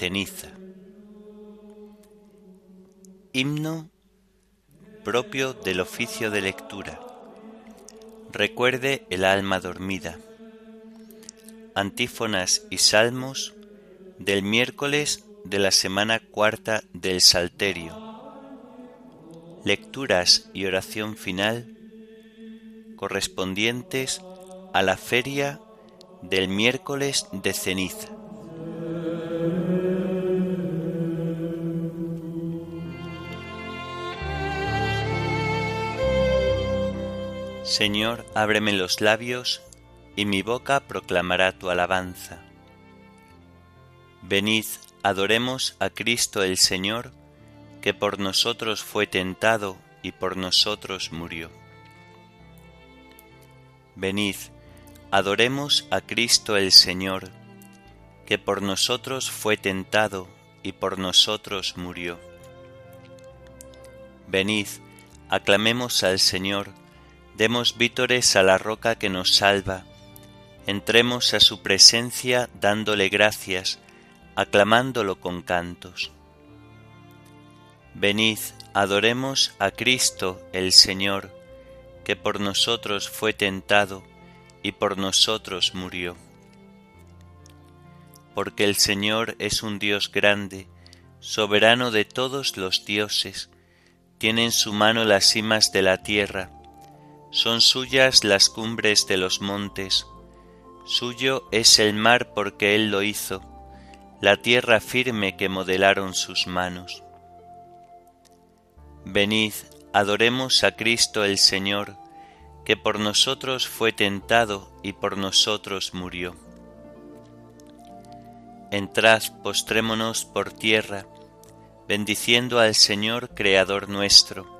ceniza. Himno propio del oficio de lectura. Recuerde el alma dormida. Antífonas y salmos del miércoles de la semana cuarta del Salterio. Lecturas y oración final correspondientes a la feria del miércoles de ceniza. Señor, ábreme los labios, y mi boca proclamará tu alabanza. Venid, adoremos a Cristo el Señor, que por nosotros fue tentado y por nosotros murió. Venid, adoremos a Cristo el Señor, que por nosotros fue tentado y por nosotros murió. Venid, aclamemos al Señor, Demos vítores a la roca que nos salva, entremos a su presencia dándole gracias, aclamándolo con cantos. Venid, adoremos a Cristo el Señor, que por nosotros fue tentado y por nosotros murió. Porque el Señor es un Dios grande, soberano de todos los dioses, tiene en su mano las cimas de la tierra, son suyas las cumbres de los montes, suyo es el mar porque Él lo hizo, la tierra firme que modelaron sus manos. Venid, adoremos a Cristo el Señor, que por nosotros fue tentado y por nosotros murió. Entrad, postrémonos por tierra, bendiciendo al Señor Creador nuestro,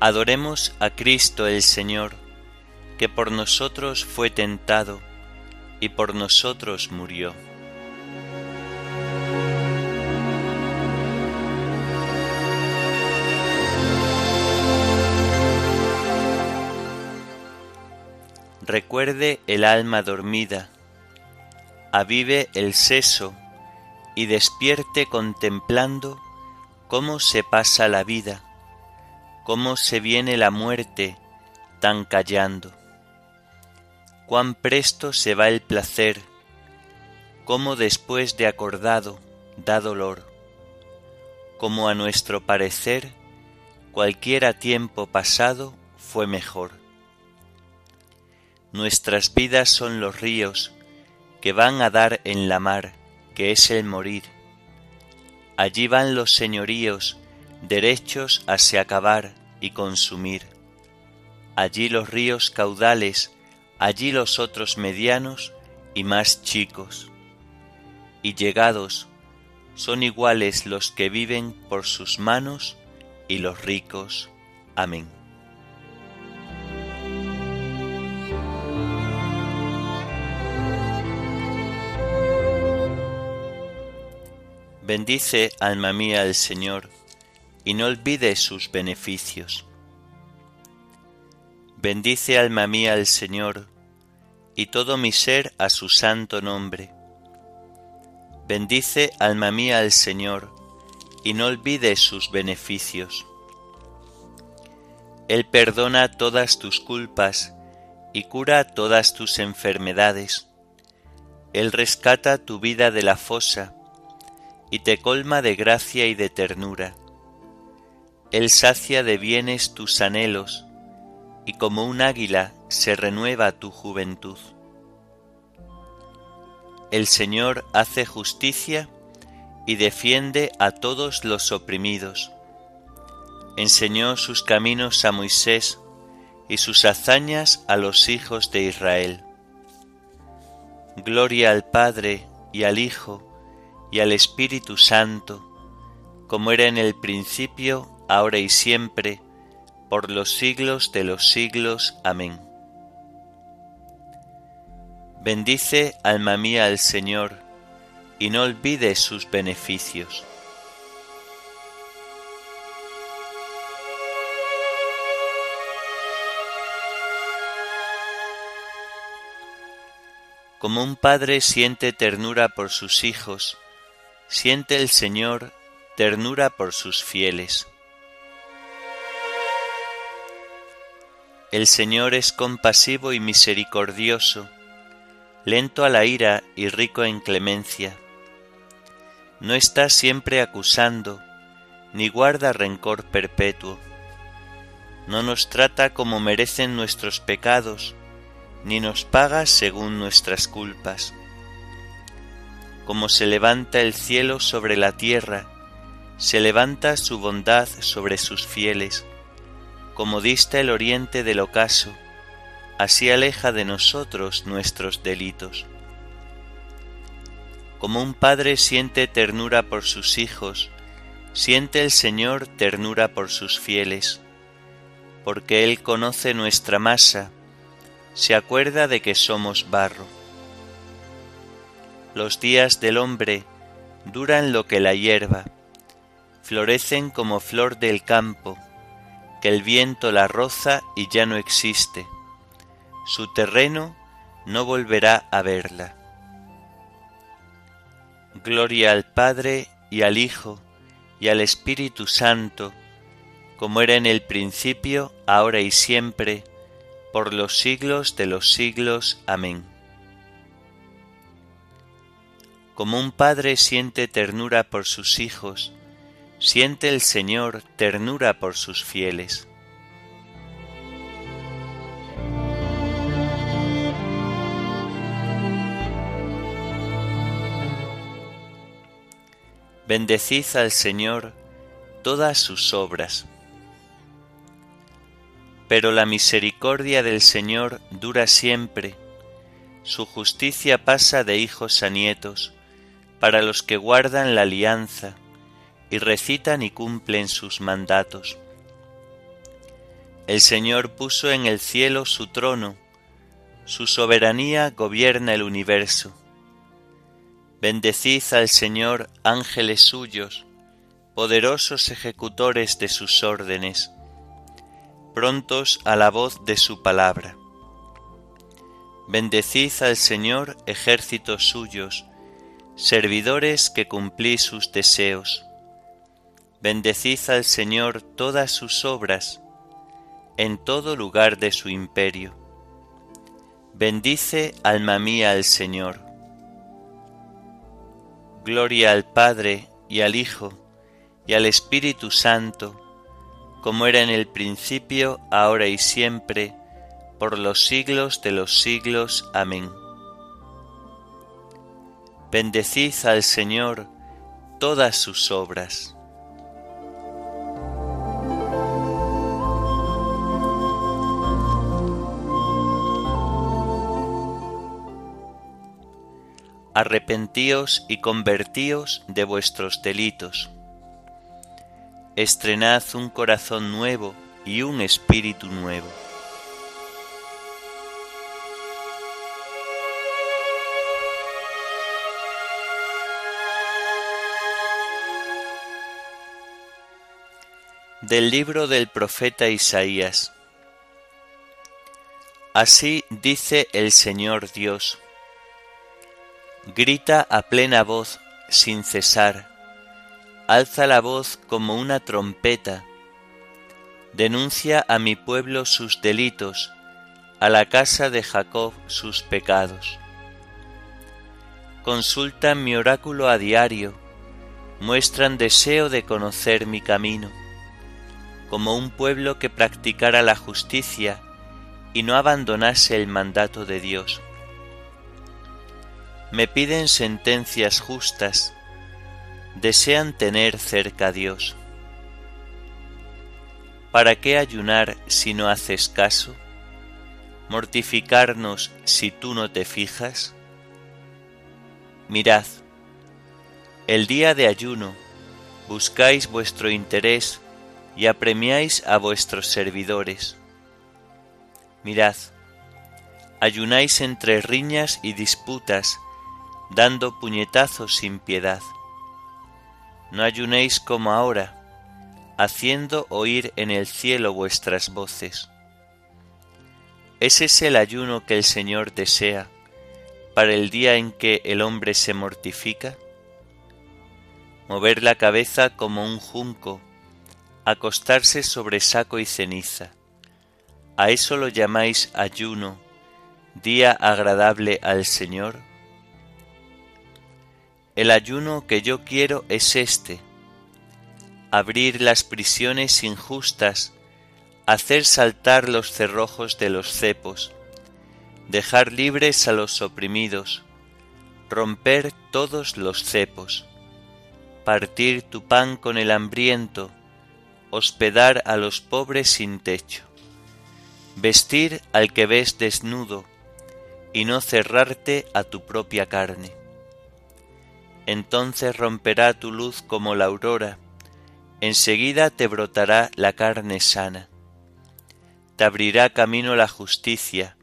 Adoremos a Cristo el Señor, que por nosotros fue tentado y por nosotros murió. Recuerde el alma dormida, avive el seso y despierte contemplando cómo se pasa la vida cómo se viene la muerte tan callando. Cuán presto se va el placer, cómo después de acordado da dolor, como a nuestro parecer cualquiera tiempo pasado fue mejor. Nuestras vidas son los ríos que van a dar en la mar, que es el morir. Allí van los señoríos derechos a se acabar y consumir. Allí los ríos caudales, allí los otros medianos y más chicos. y llegados son iguales los que viven por sus manos y los ricos. Amén. Bendice, alma mía, al Señor, y no olvides sus beneficios. Bendice, alma mía, al Señor, y todo mi ser a su santo nombre. Bendice, alma mía, al Señor, y no olvides sus beneficios. Él perdona todas tus culpas y cura todas tus enfermedades. Él rescata tu vida de la fosa y te colma de gracia y de ternura. Él sacia de bienes tus anhelos, y como un águila se renueva tu juventud. El Señor hace justicia y defiende a todos los oprimidos. Enseñó sus caminos a Moisés y sus hazañas a los hijos de Israel. Gloria al Padre y al Hijo y al Espíritu Santo, como era en el principio, ahora y siempre, por los siglos de los siglos. Amén. Bendice, alma mía, al Señor, y no olvides sus beneficios. Como un padre siente ternura por sus hijos, siente el Señor ternura por sus fieles. El Señor es compasivo y misericordioso, lento a la ira y rico en clemencia. No está siempre acusando, ni guarda rencor perpetuo. No nos trata como merecen nuestros pecados, ni nos paga según nuestras culpas como se levanta el cielo sobre la tierra, se levanta su bondad sobre sus fieles, como dista el oriente del ocaso, así aleja de nosotros nuestros delitos. Como un padre siente ternura por sus hijos, siente el Señor ternura por sus fieles, porque Él conoce nuestra masa, se acuerda de que somos barro los días del hombre duran lo que la hierba, florecen como flor del campo, que el viento la roza y ya no existe. Su terreno no volverá a verla. Gloria al Padre y al Hijo y al Espíritu Santo, como era en el principio, ahora y siempre, por los siglos de los siglos. Amén. Como un padre siente ternura por sus hijos, siente el Señor ternura por sus fieles. Bendecid al Señor todas sus obras. Pero la misericordia del Señor dura siempre, su justicia pasa de hijos a nietos, para los que guardan la alianza y recitan y cumplen sus mandatos. El Señor puso en el cielo su trono, su soberanía gobierna el universo. Bendecid al Señor ángeles suyos, poderosos ejecutores de sus órdenes, prontos a la voz de su palabra. Bendecid al Señor ejércitos suyos, servidores que cumplís sus deseos. Bendecid al Señor todas sus obras, en todo lugar de su imperio. Bendice, alma mía, al Señor. Gloria al Padre y al Hijo y al Espíritu Santo, como era en el principio, ahora y siempre, por los siglos de los siglos. Amén. Bendecid al Señor todas sus obras. Arrepentíos y convertíos de vuestros delitos. Estrenad un corazón nuevo y un espíritu nuevo. Del libro del profeta Isaías. Así dice el Señor Dios. Grita a plena voz sin cesar, alza la voz como una trompeta, denuncia a mi pueblo sus delitos, a la casa de Jacob sus pecados. Consultan mi oráculo a diario, muestran deseo de conocer mi camino, como un pueblo que practicara la justicia y no abandonase el mandato de Dios. Me piden sentencias justas, desean tener cerca a Dios. ¿Para qué ayunar si no haces caso? ¿Mortificarnos si tú no te fijas? Mirad, el día de ayuno buscáis vuestro interés y apremiáis a vuestros servidores Mirad, ayunáis entre riñas y disputas, dando puñetazos sin piedad. No ayunéis como ahora, haciendo oír en el cielo vuestras voces. ¿Ese es el ayuno que el Señor desea para el día en que el hombre se mortifica? Mover la cabeza como un junco, acostarse sobre saco y ceniza ¿A eso lo llamáis ayuno, día agradable al Señor? El ayuno que yo quiero es este, abrir las prisiones injustas, hacer saltar los cerrojos de los cepos, dejar libres a los oprimidos, romper todos los cepos, partir tu pan con el hambriento, hospedar a los pobres sin techo vestir al que ves desnudo y no cerrarte a tu propia carne. Entonces romperá tu luz como la aurora, enseguida te brotará la carne sana. Te abrirá camino la justicia,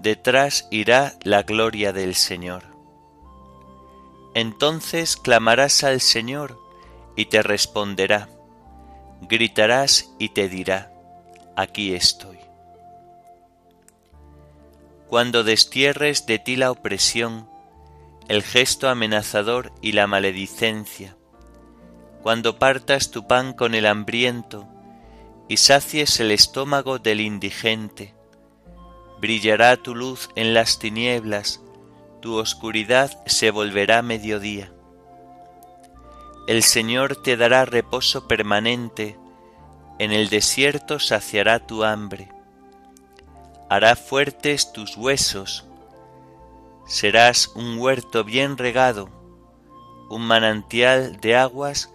detrás irá la gloria del Señor. Entonces clamarás al Señor y te responderá, gritarás y te dirá, aquí estoy cuando destierres de ti la opresión, el gesto amenazador y la maledicencia, cuando partas tu pan con el hambriento y sacies el estómago del indigente, brillará tu luz en las tinieblas, tu oscuridad se volverá mediodía. El Señor te dará reposo permanente, en el desierto saciará tu hambre hará fuertes tus huesos, serás un huerto bien regado, un manantial de aguas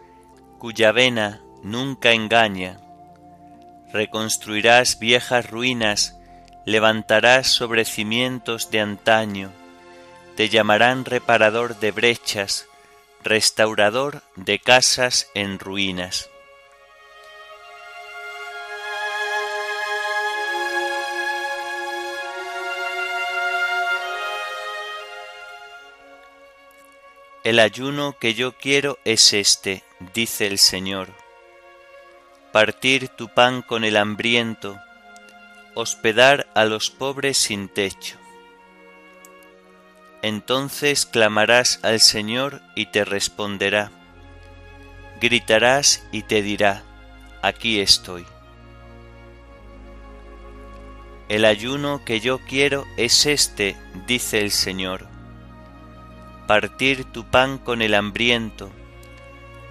cuya vena nunca engaña. Reconstruirás viejas ruinas, levantarás sobre cimientos de antaño, te llamarán reparador de brechas, restaurador de casas en ruinas. El ayuno que yo quiero es este, dice el Señor. Partir tu pan con el hambriento, hospedar a los pobres sin techo. Entonces clamarás al Señor y te responderá. Gritarás y te dirá, aquí estoy. El ayuno que yo quiero es este, dice el Señor partir tu pan con el hambriento,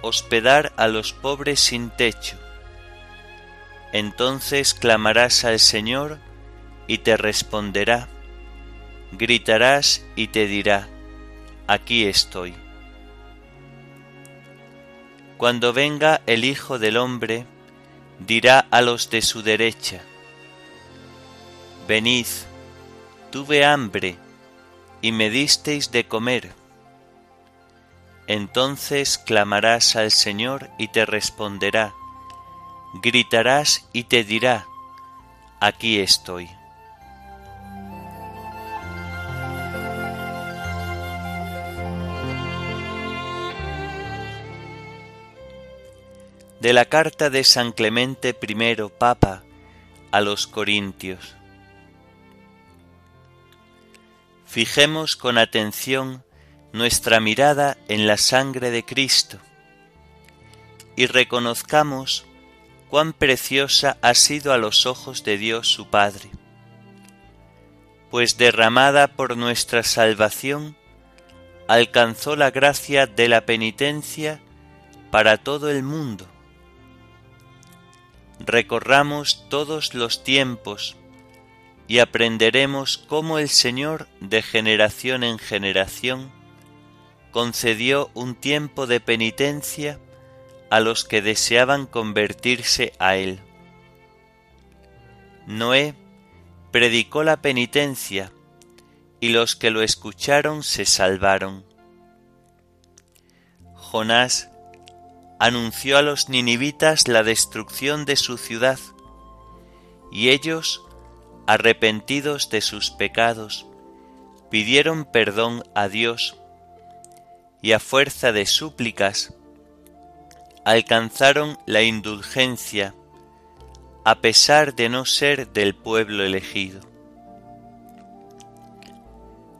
hospedar a los pobres sin techo. Entonces clamarás al Señor y te responderá, gritarás y te dirá, aquí estoy. Cuando venga el Hijo del Hombre, dirá a los de su derecha, Venid, tuve hambre y me disteis de comer Entonces clamarás al Señor y te responderá, gritarás y te dirá, aquí estoy. De la carta de San Clemente I, Papa, a los Corintios. Fijemos con atención nuestra mirada en la sangre de Cristo y reconozcamos cuán preciosa ha sido a los ojos de Dios su Padre, pues derramada por nuestra salvación, alcanzó la gracia de la penitencia para todo el mundo. Recorramos todos los tiempos y aprenderemos cómo el Señor de generación en generación concedió un tiempo de penitencia a los que deseaban convertirse a Él. Noé predicó la penitencia y los que lo escucharon se salvaron. Jonás anunció a los ninivitas la destrucción de su ciudad y ellos, arrepentidos de sus pecados, pidieron perdón a Dios y a fuerza de súplicas alcanzaron la indulgencia a pesar de no ser del pueblo elegido.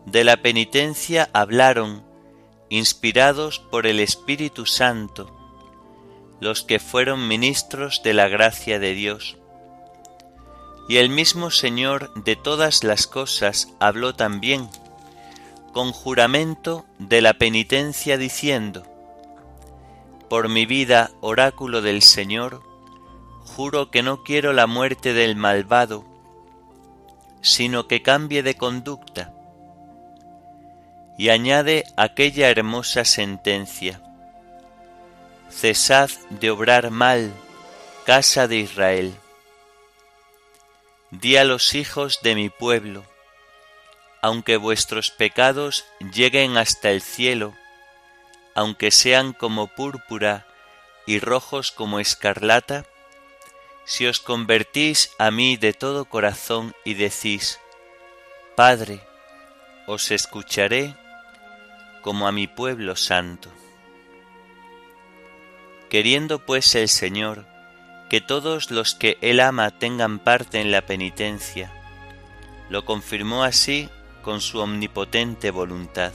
De la penitencia hablaron, inspirados por el Espíritu Santo, los que fueron ministros de la gracia de Dios. Y el mismo Señor de todas las cosas habló también, con juramento de la penitencia diciendo, Por mi vida, oráculo del Señor, juro que no quiero la muerte del malvado, sino que cambie de conducta. Y añade aquella hermosa sentencia, Cesad de obrar mal, casa de Israel. Di a los hijos de mi pueblo, aunque vuestros pecados lleguen hasta el cielo, aunque sean como púrpura y rojos como escarlata, si os convertís a mí de todo corazón y decís, Padre, os escucharé como a mi pueblo santo. Queriendo pues el Señor que todos los que Él ama tengan parte en la penitencia, lo confirmó así con su omnipotente voluntad.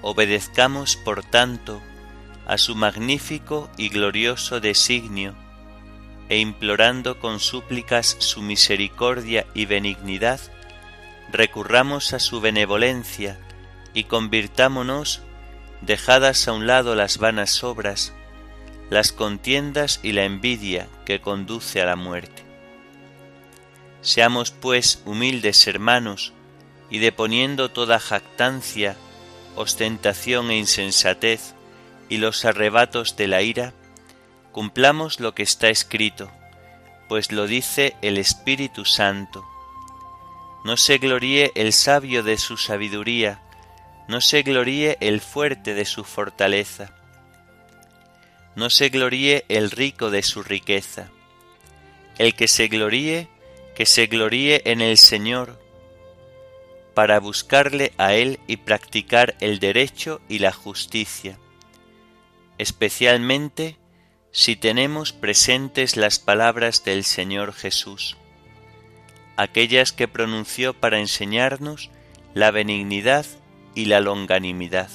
Obedezcamos, por tanto, a su magnífico y glorioso designio, e implorando con súplicas su misericordia y benignidad, recurramos a su benevolencia y convirtámonos, dejadas a un lado las vanas obras, las contiendas y la envidia que conduce a la muerte. Seamos pues humildes hermanos, y deponiendo toda jactancia, ostentación e insensatez, y los arrebatos de la ira, cumplamos lo que está escrito, pues lo dice el Espíritu Santo. No se gloríe el sabio de su sabiduría, no se gloríe el fuerte de su fortaleza, no se gloríe el rico de su riqueza. El que se gloríe, que se gloríe en el Señor, para buscarle a Él y practicar el derecho y la justicia, especialmente si tenemos presentes las palabras del Señor Jesús, aquellas que pronunció para enseñarnos la benignidad y la longanimidad.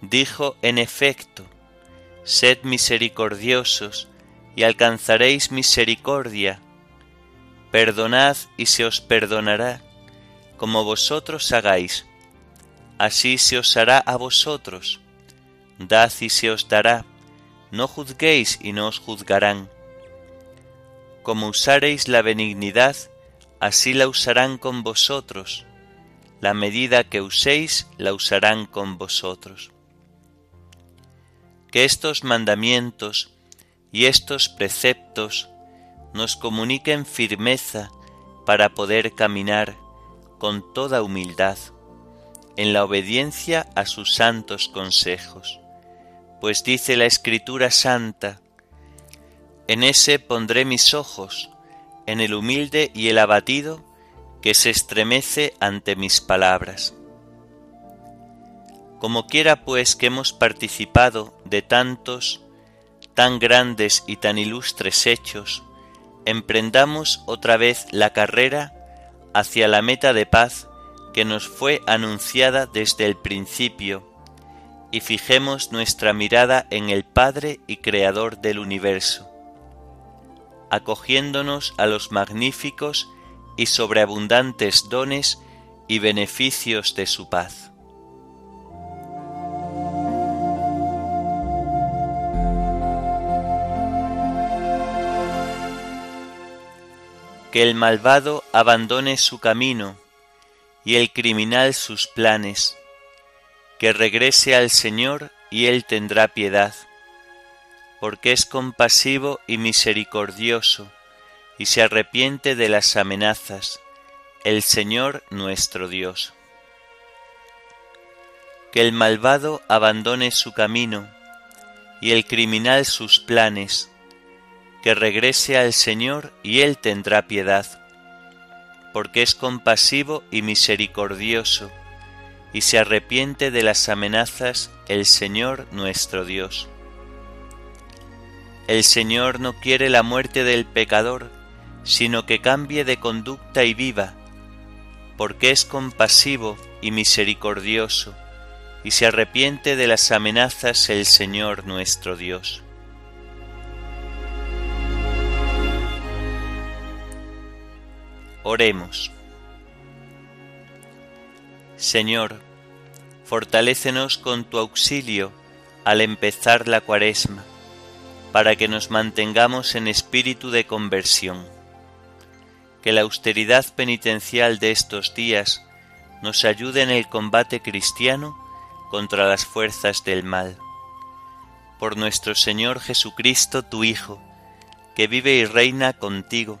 Dijo en efecto, Sed misericordiosos, y alcanzaréis misericordia. Perdonad y se os perdonará, como vosotros hagáis, así se os hará a vosotros. Dad y se os dará, no juzguéis y no os juzgarán. Como usareis la benignidad, así la usarán con vosotros. La medida que uséis, la usarán con vosotros. Que estos mandamientos y estos preceptos nos comuniquen firmeza para poder caminar con toda humildad, en la obediencia a sus santos consejos. Pues dice la Escritura Santa, en ese pondré mis ojos, en el humilde y el abatido, que se estremece ante mis palabras. Como quiera pues que hemos participado de tantos, tan grandes y tan ilustres hechos, emprendamos otra vez la carrera hacia la meta de paz que nos fue anunciada desde el principio, y fijemos nuestra mirada en el Padre y Creador del universo, acogiéndonos a los magníficos y sobreabundantes dones y beneficios de su paz. Que el malvado abandone su camino y el criminal sus planes, que regrese al Señor y Él tendrá piedad, porque es compasivo y misericordioso, y se arrepiente de las amenazas, el Señor nuestro Dios. Que el malvado abandone su camino y el criminal sus planes, que regrese al Señor y Él tendrá piedad, porque es compasivo y misericordioso, y se arrepiente de las amenazas el Señor nuestro Dios. El Señor no quiere la muerte del pecador, sino que cambie de conducta y viva, porque es compasivo y misericordioso, y se arrepiente de las amenazas el Señor nuestro Dios. Oremos. Señor, fortalécenos con tu auxilio al empezar la cuaresma, para que nos mantengamos en espíritu de conversión que la austeridad penitencial de estos días nos ayude en el combate cristiano contra las fuerzas del mal. Por nuestro Señor Jesucristo, tu Hijo, que vive y reina contigo